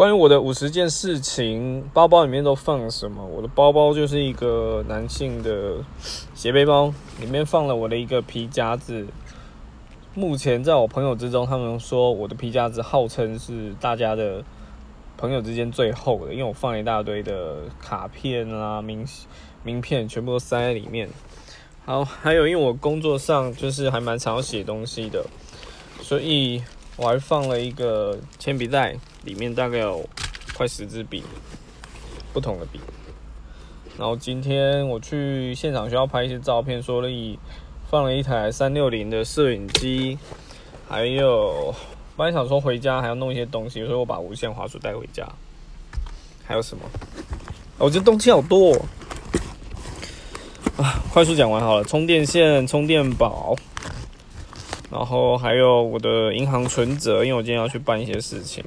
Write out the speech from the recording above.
关于我的五十件事情，包包里面都放了什么？我的包包就是一个男性的斜背包，里面放了我的一个皮夹子。目前在我朋友之中，他们说我的皮夹子号称是大家的朋友之间最厚的，因为我放一大堆的卡片啊、名名片，全部都塞在里面。好，还有因为我工作上就是还蛮常写东西的，所以我还放了一个铅笔袋。里面大概有快十支笔，不同的笔。然后今天我去现场需要拍一些照片，所以放了一台三六零的摄影机，还有本来想说回家还要弄一些东西，所以我把无线滑鼠带回家。还有什么？我觉得东西好多啊！快速讲完好了，充电线、充电宝，然后还有我的银行存折，因为我今天要去办一些事情。